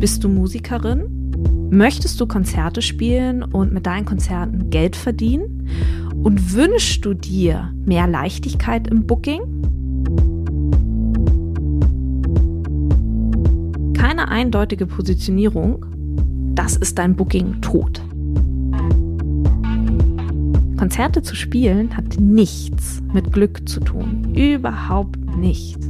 Bist du Musikerin? Möchtest du Konzerte spielen und mit deinen Konzerten Geld verdienen? Und wünschst du dir mehr Leichtigkeit im Booking? Keine eindeutige Positionierung, das ist dein Booking tot. Konzerte zu spielen hat nichts mit Glück zu tun. Überhaupt nichts.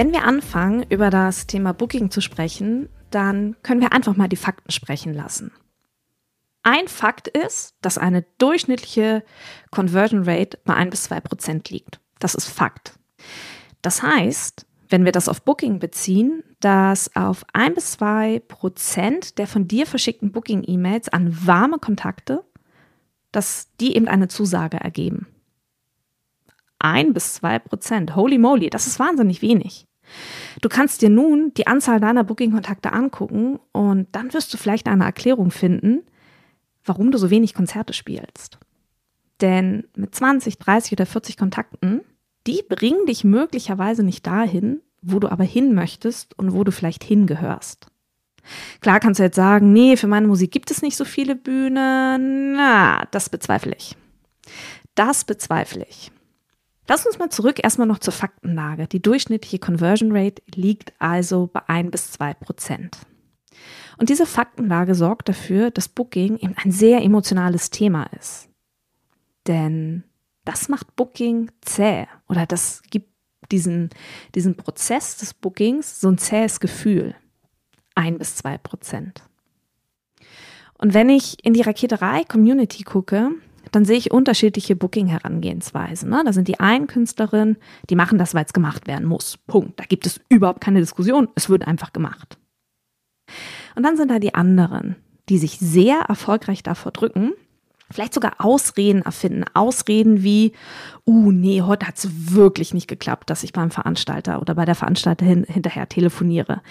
Wenn wir anfangen, über das Thema Booking zu sprechen, dann können wir einfach mal die Fakten sprechen lassen. Ein Fakt ist, dass eine durchschnittliche Conversion Rate bei 1 bis 2 Prozent liegt. Das ist Fakt. Das heißt, wenn wir das auf Booking beziehen, dass auf 1 bis 2 Prozent der von dir verschickten Booking-E-Mails an warme Kontakte, dass die eben eine Zusage ergeben. 1 bis 2 Prozent, holy moly, das ist wahnsinnig wenig. Du kannst dir nun die Anzahl deiner Booking-Kontakte angucken und dann wirst du vielleicht eine Erklärung finden, warum du so wenig Konzerte spielst. Denn mit 20, 30 oder 40 Kontakten, die bringen dich möglicherweise nicht dahin, wo du aber hin möchtest und wo du vielleicht hingehörst. Klar kannst du jetzt sagen, nee, für meine Musik gibt es nicht so viele Bühnen. Na, das bezweifle ich. Das bezweifle ich. Lass uns mal zurück erstmal noch zur Faktenlage. Die durchschnittliche Conversion Rate liegt also bei 1 bis 2 Prozent. Und diese Faktenlage sorgt dafür, dass Booking eben ein sehr emotionales Thema ist. Denn das macht Booking zäh oder das gibt diesen, diesen Prozess des Bookings so ein zähes Gefühl. Ein bis zwei Prozent. Und wenn ich in die Raketerei-Community gucke, dann sehe ich unterschiedliche Booking-Herangehensweisen. Ne? Da sind die einen Künstlerinnen, die machen das, weil es gemacht werden muss. Punkt. Da gibt es überhaupt keine Diskussion. Es wird einfach gemacht. Und dann sind da die anderen, die sich sehr erfolgreich davor drücken, vielleicht sogar Ausreden erfinden. Ausreden wie, uh, nee, heute hat es wirklich nicht geklappt, dass ich beim Veranstalter oder bei der Veranstalterin hinterher telefoniere.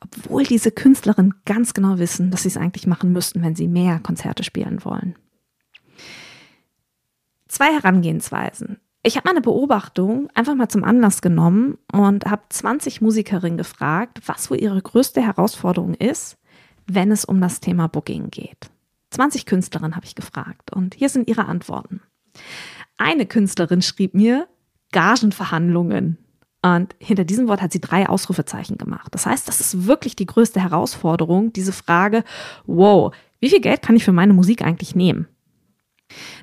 Obwohl diese Künstlerinnen ganz genau wissen, dass sie es eigentlich machen müssten, wenn sie mehr Konzerte spielen wollen. Zwei Herangehensweisen. Ich habe meine Beobachtung einfach mal zum Anlass genommen und habe 20 Musikerinnen gefragt, was wohl ihre größte Herausforderung ist, wenn es um das Thema Booking geht. 20 Künstlerinnen habe ich gefragt und hier sind ihre Antworten. Eine Künstlerin schrieb mir Gagenverhandlungen. Und hinter diesem Wort hat sie drei Ausrufezeichen gemacht. Das heißt, das ist wirklich die größte Herausforderung, diese Frage, wow, wie viel Geld kann ich für meine Musik eigentlich nehmen?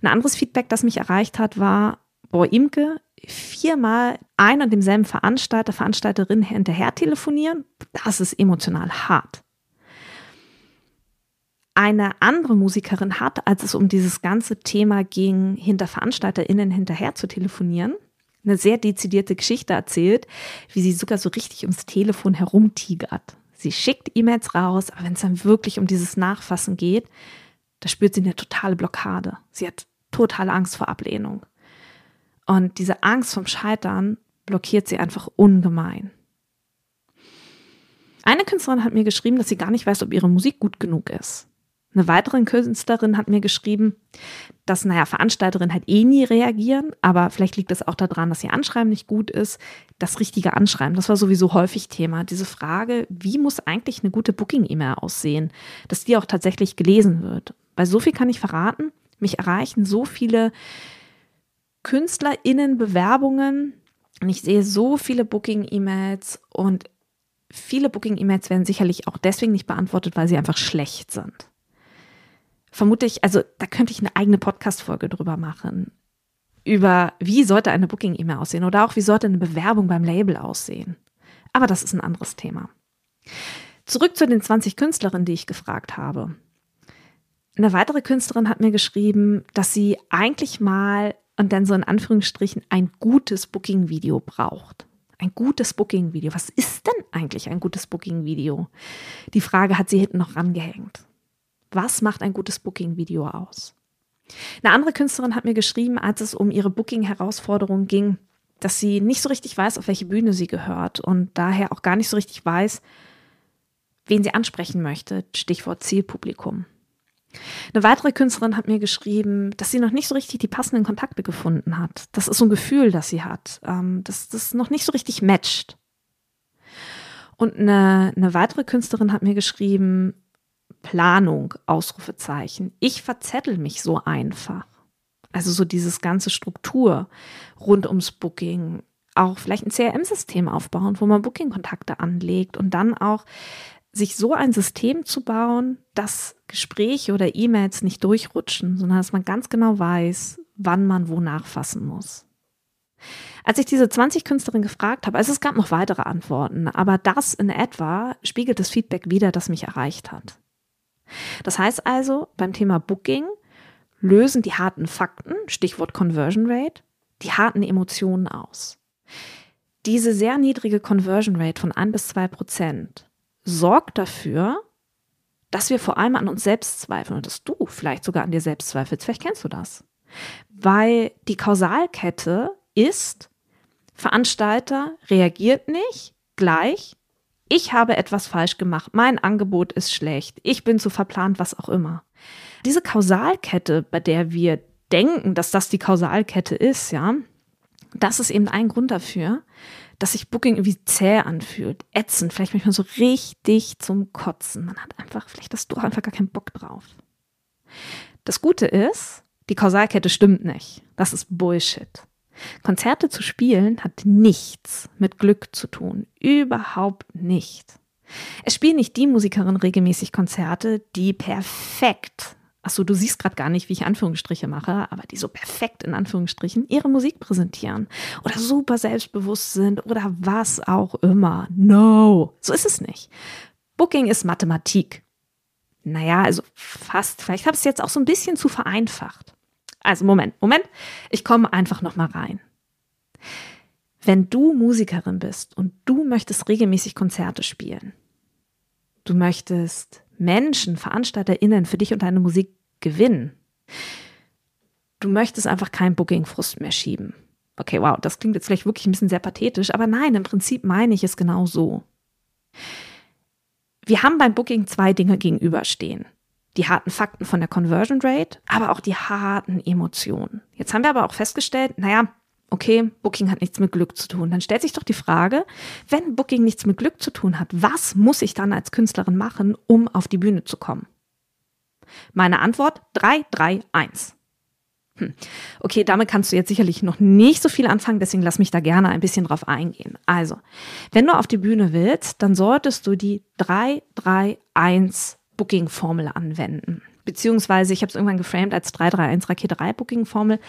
Ein anderes Feedback, das mich erreicht hat, war, boah, Imke, viermal ein und demselben Veranstalter, Veranstalterin hinterher telefonieren, das ist emotional hart eine andere Musikerin hat, als es um dieses ganze Thema ging, hinter VeranstalterInnen hinterher zu telefonieren, eine sehr dezidierte Geschichte erzählt, wie sie sogar so richtig ums Telefon herumtigert. Sie schickt E-Mails raus, aber wenn es dann wirklich um dieses Nachfassen geht, da spürt sie eine totale Blockade. Sie hat totale Angst vor Ablehnung. Und diese Angst vom Scheitern blockiert sie einfach ungemein. Eine Künstlerin hat mir geschrieben, dass sie gar nicht weiß, ob ihre Musik gut genug ist. Eine weitere Künstlerin hat mir geschrieben, dass, naja, Veranstalterinnen halt eh nie reagieren, aber vielleicht liegt es auch daran, dass ihr Anschreiben nicht gut ist. Das richtige Anschreiben, das war sowieso häufig Thema. Diese Frage, wie muss eigentlich eine gute Booking-E-Mail aussehen, dass die auch tatsächlich gelesen wird. Weil so viel kann ich verraten, mich erreichen so viele KünstlerInnen Bewerbungen und ich sehe so viele Booking-E-Mails und viele Booking-E-Mails werden sicherlich auch deswegen nicht beantwortet, weil sie einfach schlecht sind. Vermutlich, also da könnte ich eine eigene Podcast-Folge drüber machen. Über wie sollte eine Booking-E-Mail aussehen oder auch wie sollte eine Bewerbung beim Label aussehen. Aber das ist ein anderes Thema. Zurück zu den 20 Künstlerinnen, die ich gefragt habe. Eine weitere Künstlerin hat mir geschrieben, dass sie eigentlich mal und dann so in Anführungsstrichen ein gutes Booking-Video braucht. Ein gutes Booking-Video. Was ist denn eigentlich ein gutes Booking-Video? Die Frage hat sie hinten noch rangehängt. Was macht ein gutes Booking-Video aus? Eine andere Künstlerin hat mir geschrieben, als es um ihre Booking-Herausforderung ging, dass sie nicht so richtig weiß, auf welche Bühne sie gehört und daher auch gar nicht so richtig weiß, wen sie ansprechen möchte. Stichwort Zielpublikum. Eine weitere Künstlerin hat mir geschrieben, dass sie noch nicht so richtig die passenden Kontakte gefunden hat. Das ist so ein Gefühl, das sie hat, ähm, dass das noch nicht so richtig matcht. Und eine, eine weitere Künstlerin hat mir geschrieben, Planung, Ausrufezeichen. Ich verzettel mich so einfach. Also so dieses ganze Struktur rund ums Booking, auch vielleicht ein CRM-System aufbauen, wo man Booking-Kontakte anlegt und dann auch sich so ein System zu bauen, dass Gespräche oder E-Mails nicht durchrutschen, sondern dass man ganz genau weiß, wann man wo nachfassen muss. Als ich diese 20 Künstlerinnen gefragt habe, also es gab noch weitere Antworten, aber das in etwa spiegelt das Feedback wieder, das mich erreicht hat. Das heißt also, beim Thema Booking lösen die harten Fakten, Stichwort Conversion Rate, die harten Emotionen aus. Diese sehr niedrige Conversion Rate von 1 bis 2 Prozent sorgt dafür, dass wir vor allem an uns selbst zweifeln und dass du vielleicht sogar an dir selbst zweifelst. Vielleicht kennst du das. Weil die Kausalkette ist, Veranstalter reagiert nicht gleich, ich habe etwas falsch gemacht, mein Angebot ist schlecht, ich bin zu verplant, was auch immer. Diese Kausalkette, bei der wir denken, dass das die Kausalkette ist, ja, das ist eben ein Grund dafür, dass sich Booking irgendwie zäh anfühlt, ätzend, vielleicht manchmal so richtig zum Kotzen. Man hat einfach, vielleicht hast du einfach gar keinen Bock drauf. Das Gute ist, die Kausalkette stimmt nicht. Das ist Bullshit. Konzerte zu spielen hat nichts mit Glück zu tun. Überhaupt nicht. Es spielen nicht die Musikerinnen regelmäßig Konzerte, die perfekt Achso, du siehst gerade gar nicht, wie ich Anführungsstriche mache, aber die so perfekt in Anführungsstrichen ihre Musik präsentieren oder super selbstbewusst sind oder was auch immer. No, so ist es nicht. Booking ist Mathematik. Naja, also fast. Vielleicht habe ich es jetzt auch so ein bisschen zu vereinfacht. Also Moment, Moment. Ich komme einfach noch mal rein. Wenn du Musikerin bist und du möchtest regelmäßig Konzerte spielen, du möchtest Menschen, VeranstalterInnen für dich und deine Musik gewinnen. Du möchtest einfach keinen Booking-Frust mehr schieben. Okay, wow, das klingt jetzt vielleicht wirklich ein bisschen sehr pathetisch, aber nein, im Prinzip meine ich es genau so. Wir haben beim Booking zwei Dinge gegenüberstehen. Die harten Fakten von der Conversion Rate, aber auch die harten Emotionen. Jetzt haben wir aber auch festgestellt, naja, okay, Booking hat nichts mit Glück zu tun. Dann stellt sich doch die Frage, wenn Booking nichts mit Glück zu tun hat, was muss ich dann als Künstlerin machen, um auf die Bühne zu kommen? Meine Antwort 331. Hm. Okay, damit kannst du jetzt sicherlich noch nicht so viel anfangen, deswegen lass mich da gerne ein bisschen drauf eingehen. Also, wenn du auf die Bühne willst, dann solltest du die 331 Booking-Formel anwenden. Beziehungsweise, ich habe es irgendwann geframed als 331 Rakete Booking-Formel.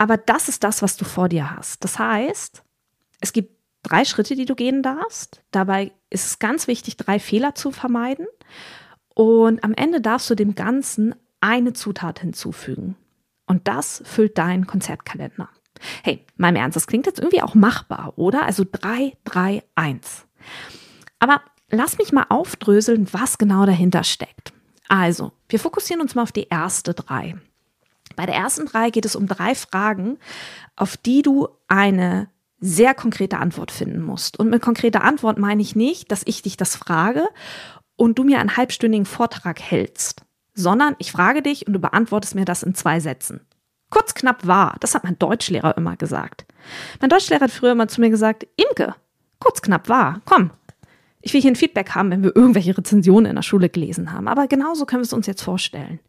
Aber das ist das, was du vor dir hast. Das heißt, es gibt drei Schritte, die du gehen darfst. Dabei ist es ganz wichtig, drei Fehler zu vermeiden. Und am Ende darfst du dem Ganzen eine Zutat hinzufügen. Und das füllt deinen Konzertkalender. Hey, im Ernst, das klingt jetzt irgendwie auch machbar, oder? Also 3, 3, 1. Aber lass mich mal aufdröseln, was genau dahinter steckt. Also, wir fokussieren uns mal auf die erste drei. Bei der ersten drei geht es um drei Fragen, auf die du eine sehr konkrete Antwort finden musst. Und mit konkreter Antwort meine ich nicht, dass ich dich das frage und du mir einen halbstündigen Vortrag hältst, sondern ich frage dich und du beantwortest mir das in zwei Sätzen. Kurz knapp wahr, das hat mein Deutschlehrer immer gesagt. Mein Deutschlehrer hat früher immer zu mir gesagt, Imke, kurz knapp wahr, komm. Ich will hier ein Feedback haben, wenn wir irgendwelche Rezensionen in der Schule gelesen haben. Aber genauso können wir es uns jetzt vorstellen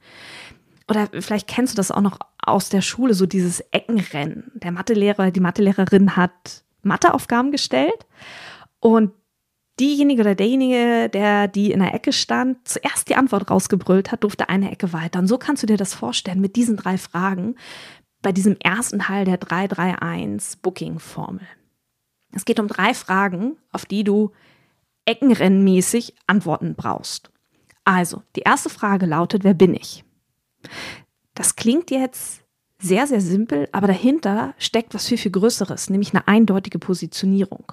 oder vielleicht kennst du das auch noch aus der Schule, so dieses Eckenrennen. Der Mathelehrer, die Mathelehrerin hat Matheaufgaben gestellt und diejenige oder derjenige, der die in der Ecke stand, zuerst die Antwort rausgebrüllt hat, durfte eine Ecke weiter. Und so kannst du dir das vorstellen mit diesen drei Fragen bei diesem ersten Teil der 331 Booking-Formel. Es geht um drei Fragen, auf die du eckenrennmäßig Antworten brauchst. Also, die erste Frage lautet, wer bin ich? Das klingt jetzt sehr, sehr simpel, aber dahinter steckt was viel, viel Größeres, nämlich eine eindeutige Positionierung.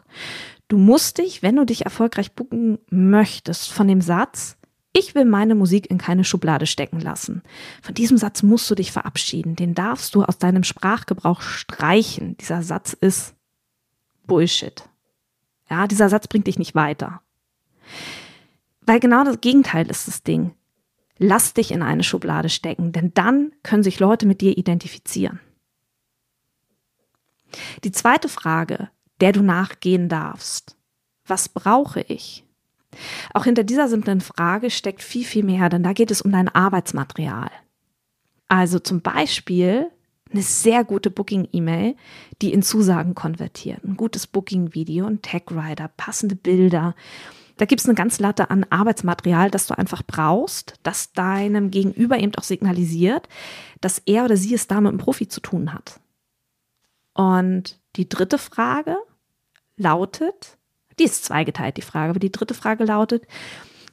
Du musst dich, wenn du dich erfolgreich booken möchtest, von dem Satz, ich will meine Musik in keine Schublade stecken lassen. Von diesem Satz musst du dich verabschieden. Den darfst du aus deinem Sprachgebrauch streichen. Dieser Satz ist Bullshit. Ja, dieser Satz bringt dich nicht weiter. Weil genau das Gegenteil ist das Ding. Lass dich in eine Schublade stecken, denn dann können sich Leute mit dir identifizieren. Die zweite Frage, der du nachgehen darfst. Was brauche ich? Auch hinter dieser simplen Frage steckt viel, viel mehr, denn da geht es um dein Arbeitsmaterial. Also zum Beispiel eine sehr gute Booking-E-Mail, die in Zusagen konvertiert. Ein gutes Booking-Video, ein Tag-Rider, passende Bilder. Da gibt es eine ganze Latte an Arbeitsmaterial, das du einfach brauchst, das deinem Gegenüber eben auch signalisiert, dass er oder sie es da mit einem Profi zu tun hat. Und die dritte Frage lautet, die ist zweigeteilt, die Frage, aber die dritte Frage lautet,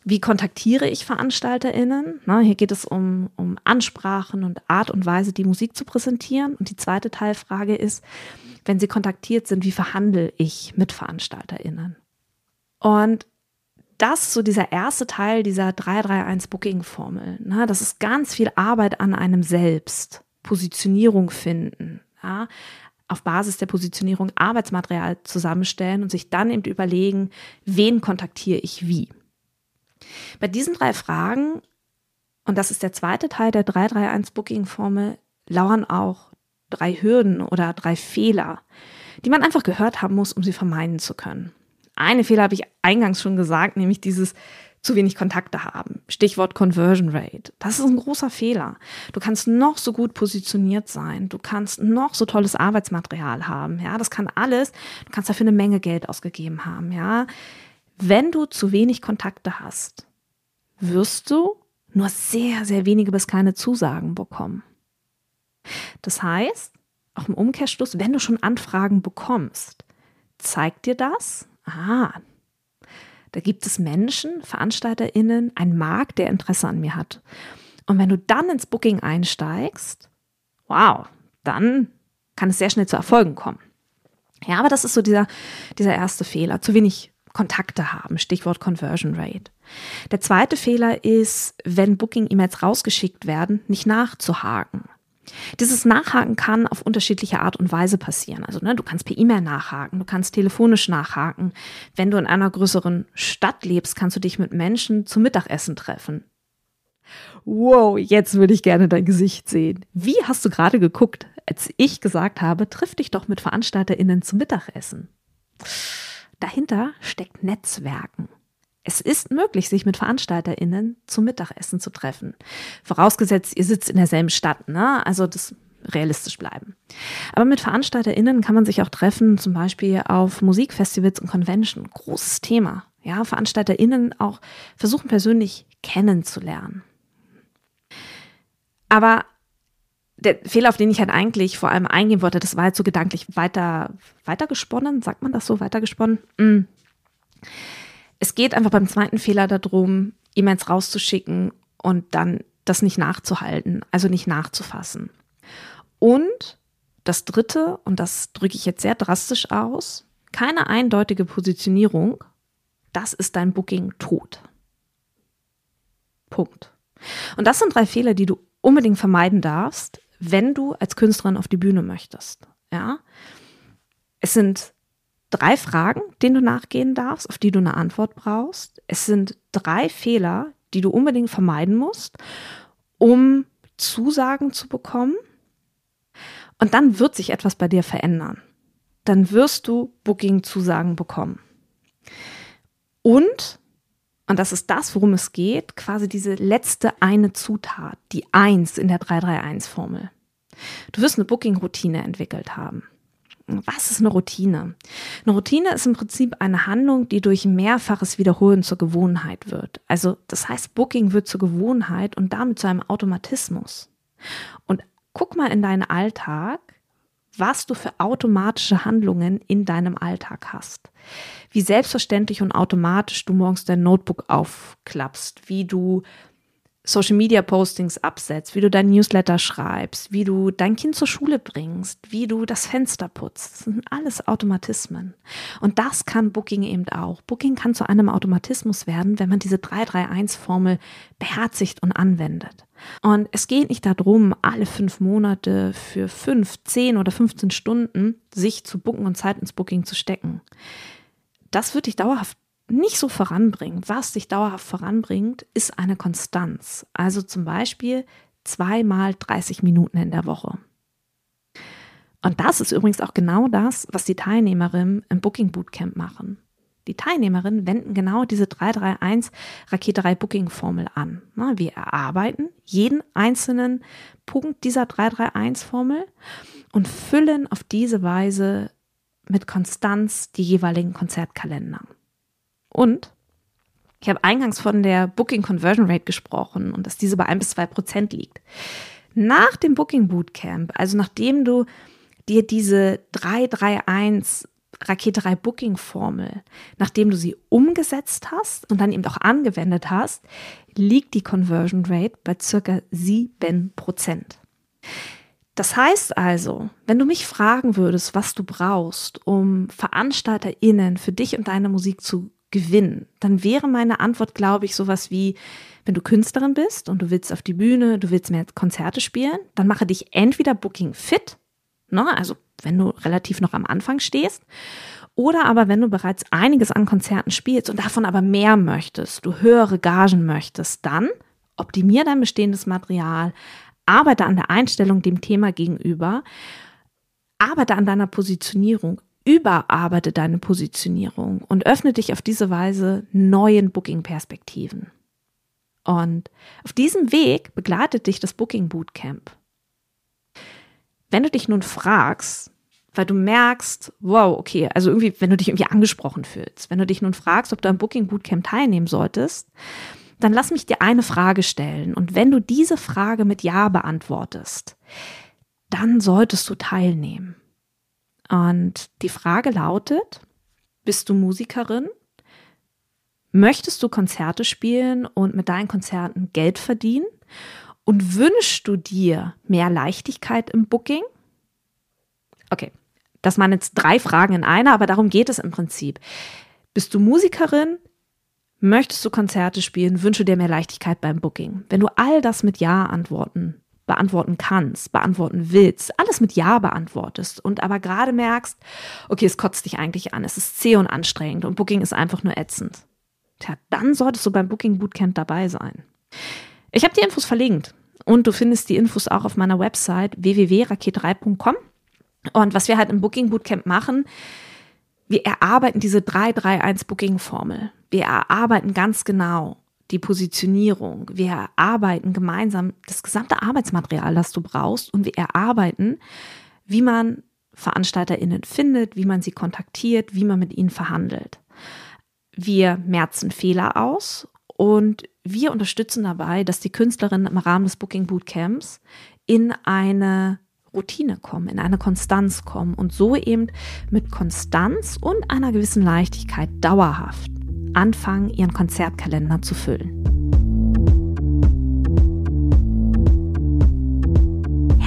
wie kontaktiere ich VeranstalterInnen? Na, hier geht es um, um Ansprachen und Art und Weise, die Musik zu präsentieren. Und die zweite Teilfrage ist, wenn sie kontaktiert sind, wie verhandle ich mit VeranstalterInnen? Und das so dieser erste Teil dieser 331 Booking-Formel. Ne? Das ist ganz viel Arbeit an einem selbst. Positionierung finden. Ja? Auf Basis der Positionierung Arbeitsmaterial zusammenstellen und sich dann eben überlegen, wen kontaktiere ich wie. Bei diesen drei Fragen, und das ist der zweite Teil der 331 Booking-Formel, lauern auch drei Hürden oder drei Fehler, die man einfach gehört haben muss, um sie vermeiden zu können. Eine Fehler habe ich eingangs schon gesagt, nämlich dieses zu wenig Kontakte haben. Stichwort Conversion Rate. Das ist ein großer Fehler. Du kannst noch so gut positioniert sein. Du kannst noch so tolles Arbeitsmaterial haben. Ja, das kann alles. Du kannst dafür eine Menge Geld ausgegeben haben. Ja, wenn du zu wenig Kontakte hast, wirst du nur sehr, sehr wenige bis keine Zusagen bekommen. Das heißt, auch im Umkehrschluss, wenn du schon Anfragen bekommst, zeigt dir das, ah, da gibt es Menschen, VeranstalterInnen, ein Markt, der Interesse an mir hat. Und wenn du dann ins Booking einsteigst, wow, dann kann es sehr schnell zu Erfolgen kommen. Ja, aber das ist so dieser, dieser erste Fehler. Zu wenig Kontakte haben, Stichwort Conversion Rate. Der zweite Fehler ist, wenn Booking-E-Mails rausgeschickt werden, nicht nachzuhaken. Dieses Nachhaken kann auf unterschiedliche Art und Weise passieren. Also ne, du kannst per E-Mail nachhaken, du kannst telefonisch nachhaken. Wenn du in einer größeren Stadt lebst, kannst du dich mit Menschen zum Mittagessen treffen. Wow, jetzt würde ich gerne dein Gesicht sehen. Wie hast du gerade geguckt, als ich gesagt habe, triff dich doch mit VeranstalterInnen zum Mittagessen? Dahinter steckt Netzwerken. Es ist möglich, sich mit VeranstalterInnen zum Mittagessen zu treffen. Vorausgesetzt, ihr sitzt in derselben Stadt, ne? Also das realistisch bleiben. Aber mit VeranstalterInnen kann man sich auch treffen, zum Beispiel auf Musikfestivals und Convention. Großes Thema. Ja, VeranstalterInnen auch versuchen persönlich kennenzulernen. Aber der Fehler, auf den ich halt eigentlich vor allem eingehen wollte, das war halt so gedanklich weiter, weiter gesponnen, sagt man das so, weiter gesponnen? Mm. Es geht einfach beim zweiten Fehler darum, E-Mails rauszuschicken und dann das nicht nachzuhalten, also nicht nachzufassen. Und das dritte, und das drücke ich jetzt sehr drastisch aus, keine eindeutige Positionierung, das ist dein Booking tot. Punkt. Und das sind drei Fehler, die du unbedingt vermeiden darfst, wenn du als Künstlerin auf die Bühne möchtest. Ja? Es sind drei Fragen, denen du nachgehen darfst, auf die du eine Antwort brauchst. Es sind drei Fehler, die du unbedingt vermeiden musst, um Zusagen zu bekommen. Und dann wird sich etwas bei dir verändern. Dann wirst du Booking-Zusagen bekommen. Und, und das ist das, worum es geht, quasi diese letzte eine Zutat, die Eins in der 331-Formel. Du wirst eine Booking-Routine entwickelt haben. Was ist eine Routine? Eine Routine ist im Prinzip eine Handlung, die durch mehrfaches Wiederholen zur Gewohnheit wird. Also das heißt, Booking wird zur Gewohnheit und damit zu einem Automatismus. Und guck mal in deinen Alltag, was du für automatische Handlungen in deinem Alltag hast. Wie selbstverständlich und automatisch du morgens dein Notebook aufklappst, wie du Social Media Postings absetzt, wie du dein Newsletter schreibst, wie du dein Kind zur Schule bringst, wie du das Fenster putzt. Das sind alles Automatismen. Und das kann Booking eben auch. Booking kann zu einem Automatismus werden, wenn man diese 331-Formel beherzigt und anwendet. Und es geht nicht darum, alle fünf Monate für fünf, zehn oder 15 Stunden sich zu booken und Zeit ins Booking zu stecken. Das wird dich dauerhaft nicht so voranbringen. Was dich dauerhaft voranbringt, ist eine Konstanz. Also zum Beispiel zweimal 30 Minuten in der Woche. Und das ist übrigens auch genau das, was die Teilnehmerinnen im Booking Bootcamp machen. Die Teilnehmerinnen wenden genau diese 331 Raketerei Booking Formel an. Wir erarbeiten jeden einzelnen Punkt dieser 331 Formel und füllen auf diese Weise mit Konstanz die jeweiligen Konzertkalender. Und ich habe eingangs von der Booking Conversion Rate gesprochen und dass diese bei ein bis zwei Prozent liegt. Nach dem Booking Bootcamp, also nachdem du dir diese 331 Raketerei Booking Formel, nachdem du sie umgesetzt hast und dann eben auch angewendet hast, liegt die Conversion Rate bei circa 7 Prozent. Das heißt also, wenn du mich fragen würdest, was du brauchst, um VeranstalterInnen für dich und deine Musik zu gewinnen, dann wäre meine Antwort, glaube ich, sowas wie, wenn du Künstlerin bist und du willst auf die Bühne, du willst mehr Konzerte spielen, dann mache dich entweder Booking fit, ne, also wenn du relativ noch am Anfang stehst, oder aber wenn du bereits einiges an Konzerten spielst und davon aber mehr möchtest, du höhere Gagen möchtest, dann optimier dein bestehendes Material, arbeite an der Einstellung dem Thema gegenüber, arbeite an deiner Positionierung, überarbeite deine Positionierung und öffne dich auf diese Weise neuen Booking-Perspektiven. Und auf diesem Weg begleitet dich das Booking Bootcamp. Wenn du dich nun fragst, weil du merkst, wow, okay, also irgendwie, wenn du dich irgendwie angesprochen fühlst, wenn du dich nun fragst, ob du am Booking Bootcamp teilnehmen solltest, dann lass mich dir eine Frage stellen. Und wenn du diese Frage mit Ja beantwortest, dann solltest du teilnehmen. Und die Frage lautet, bist du Musikerin? Möchtest du Konzerte spielen und mit deinen Konzerten Geld verdienen? Und wünschst du dir mehr Leichtigkeit im Booking? Okay, das waren jetzt drei Fragen in einer, aber darum geht es im Prinzip. Bist du Musikerin? Möchtest du Konzerte spielen? Wünsche dir mehr Leichtigkeit beim Booking? Wenn du all das mit Ja antworten beantworten kannst, beantworten willst, alles mit Ja beantwortest und aber gerade merkst, okay, es kotzt dich eigentlich an, es ist zäh und anstrengend und Booking ist einfach nur ätzend. Tja, dann solltest du beim Booking Bootcamp dabei sein. Ich habe die Infos verlinkt und du findest die Infos auch auf meiner Website www.raket3.com. Und was wir halt im Booking Bootcamp machen, wir erarbeiten diese 331 Booking Formel. Wir erarbeiten ganz genau, die Positionierung. Wir erarbeiten gemeinsam das gesamte Arbeitsmaterial, das du brauchst und wir erarbeiten, wie man VeranstalterInnen findet, wie man sie kontaktiert, wie man mit ihnen verhandelt. Wir merzen Fehler aus und wir unterstützen dabei, dass die Künstlerinnen im Rahmen des Booking Bootcamps in eine Routine kommen, in eine Konstanz kommen und so eben mit Konstanz und einer gewissen Leichtigkeit dauerhaft anfangen, ihren Konzertkalender zu füllen.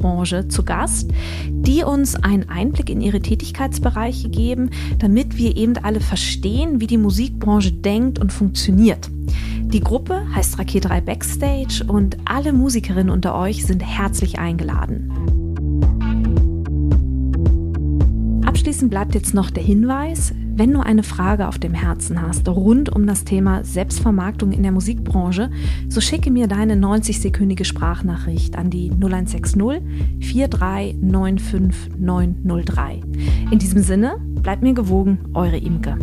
Musikbranche zu Gast, die uns einen Einblick in ihre Tätigkeitsbereiche geben, damit wir eben alle verstehen, wie die Musikbranche denkt und funktioniert. Die Gruppe heißt Raketerei Backstage und alle Musikerinnen unter euch sind herzlich eingeladen. Abschließend bleibt jetzt noch der Hinweis, Wenn du eine Frage auf dem Herzen hast rund um das Thema Selbstvermarktung in der Musikbranche, so schicke mir deine 90-sekündige Sprachnachricht an die 0160 4395903. In diesem Sinne, bleibt mir gewogen, eure Imke.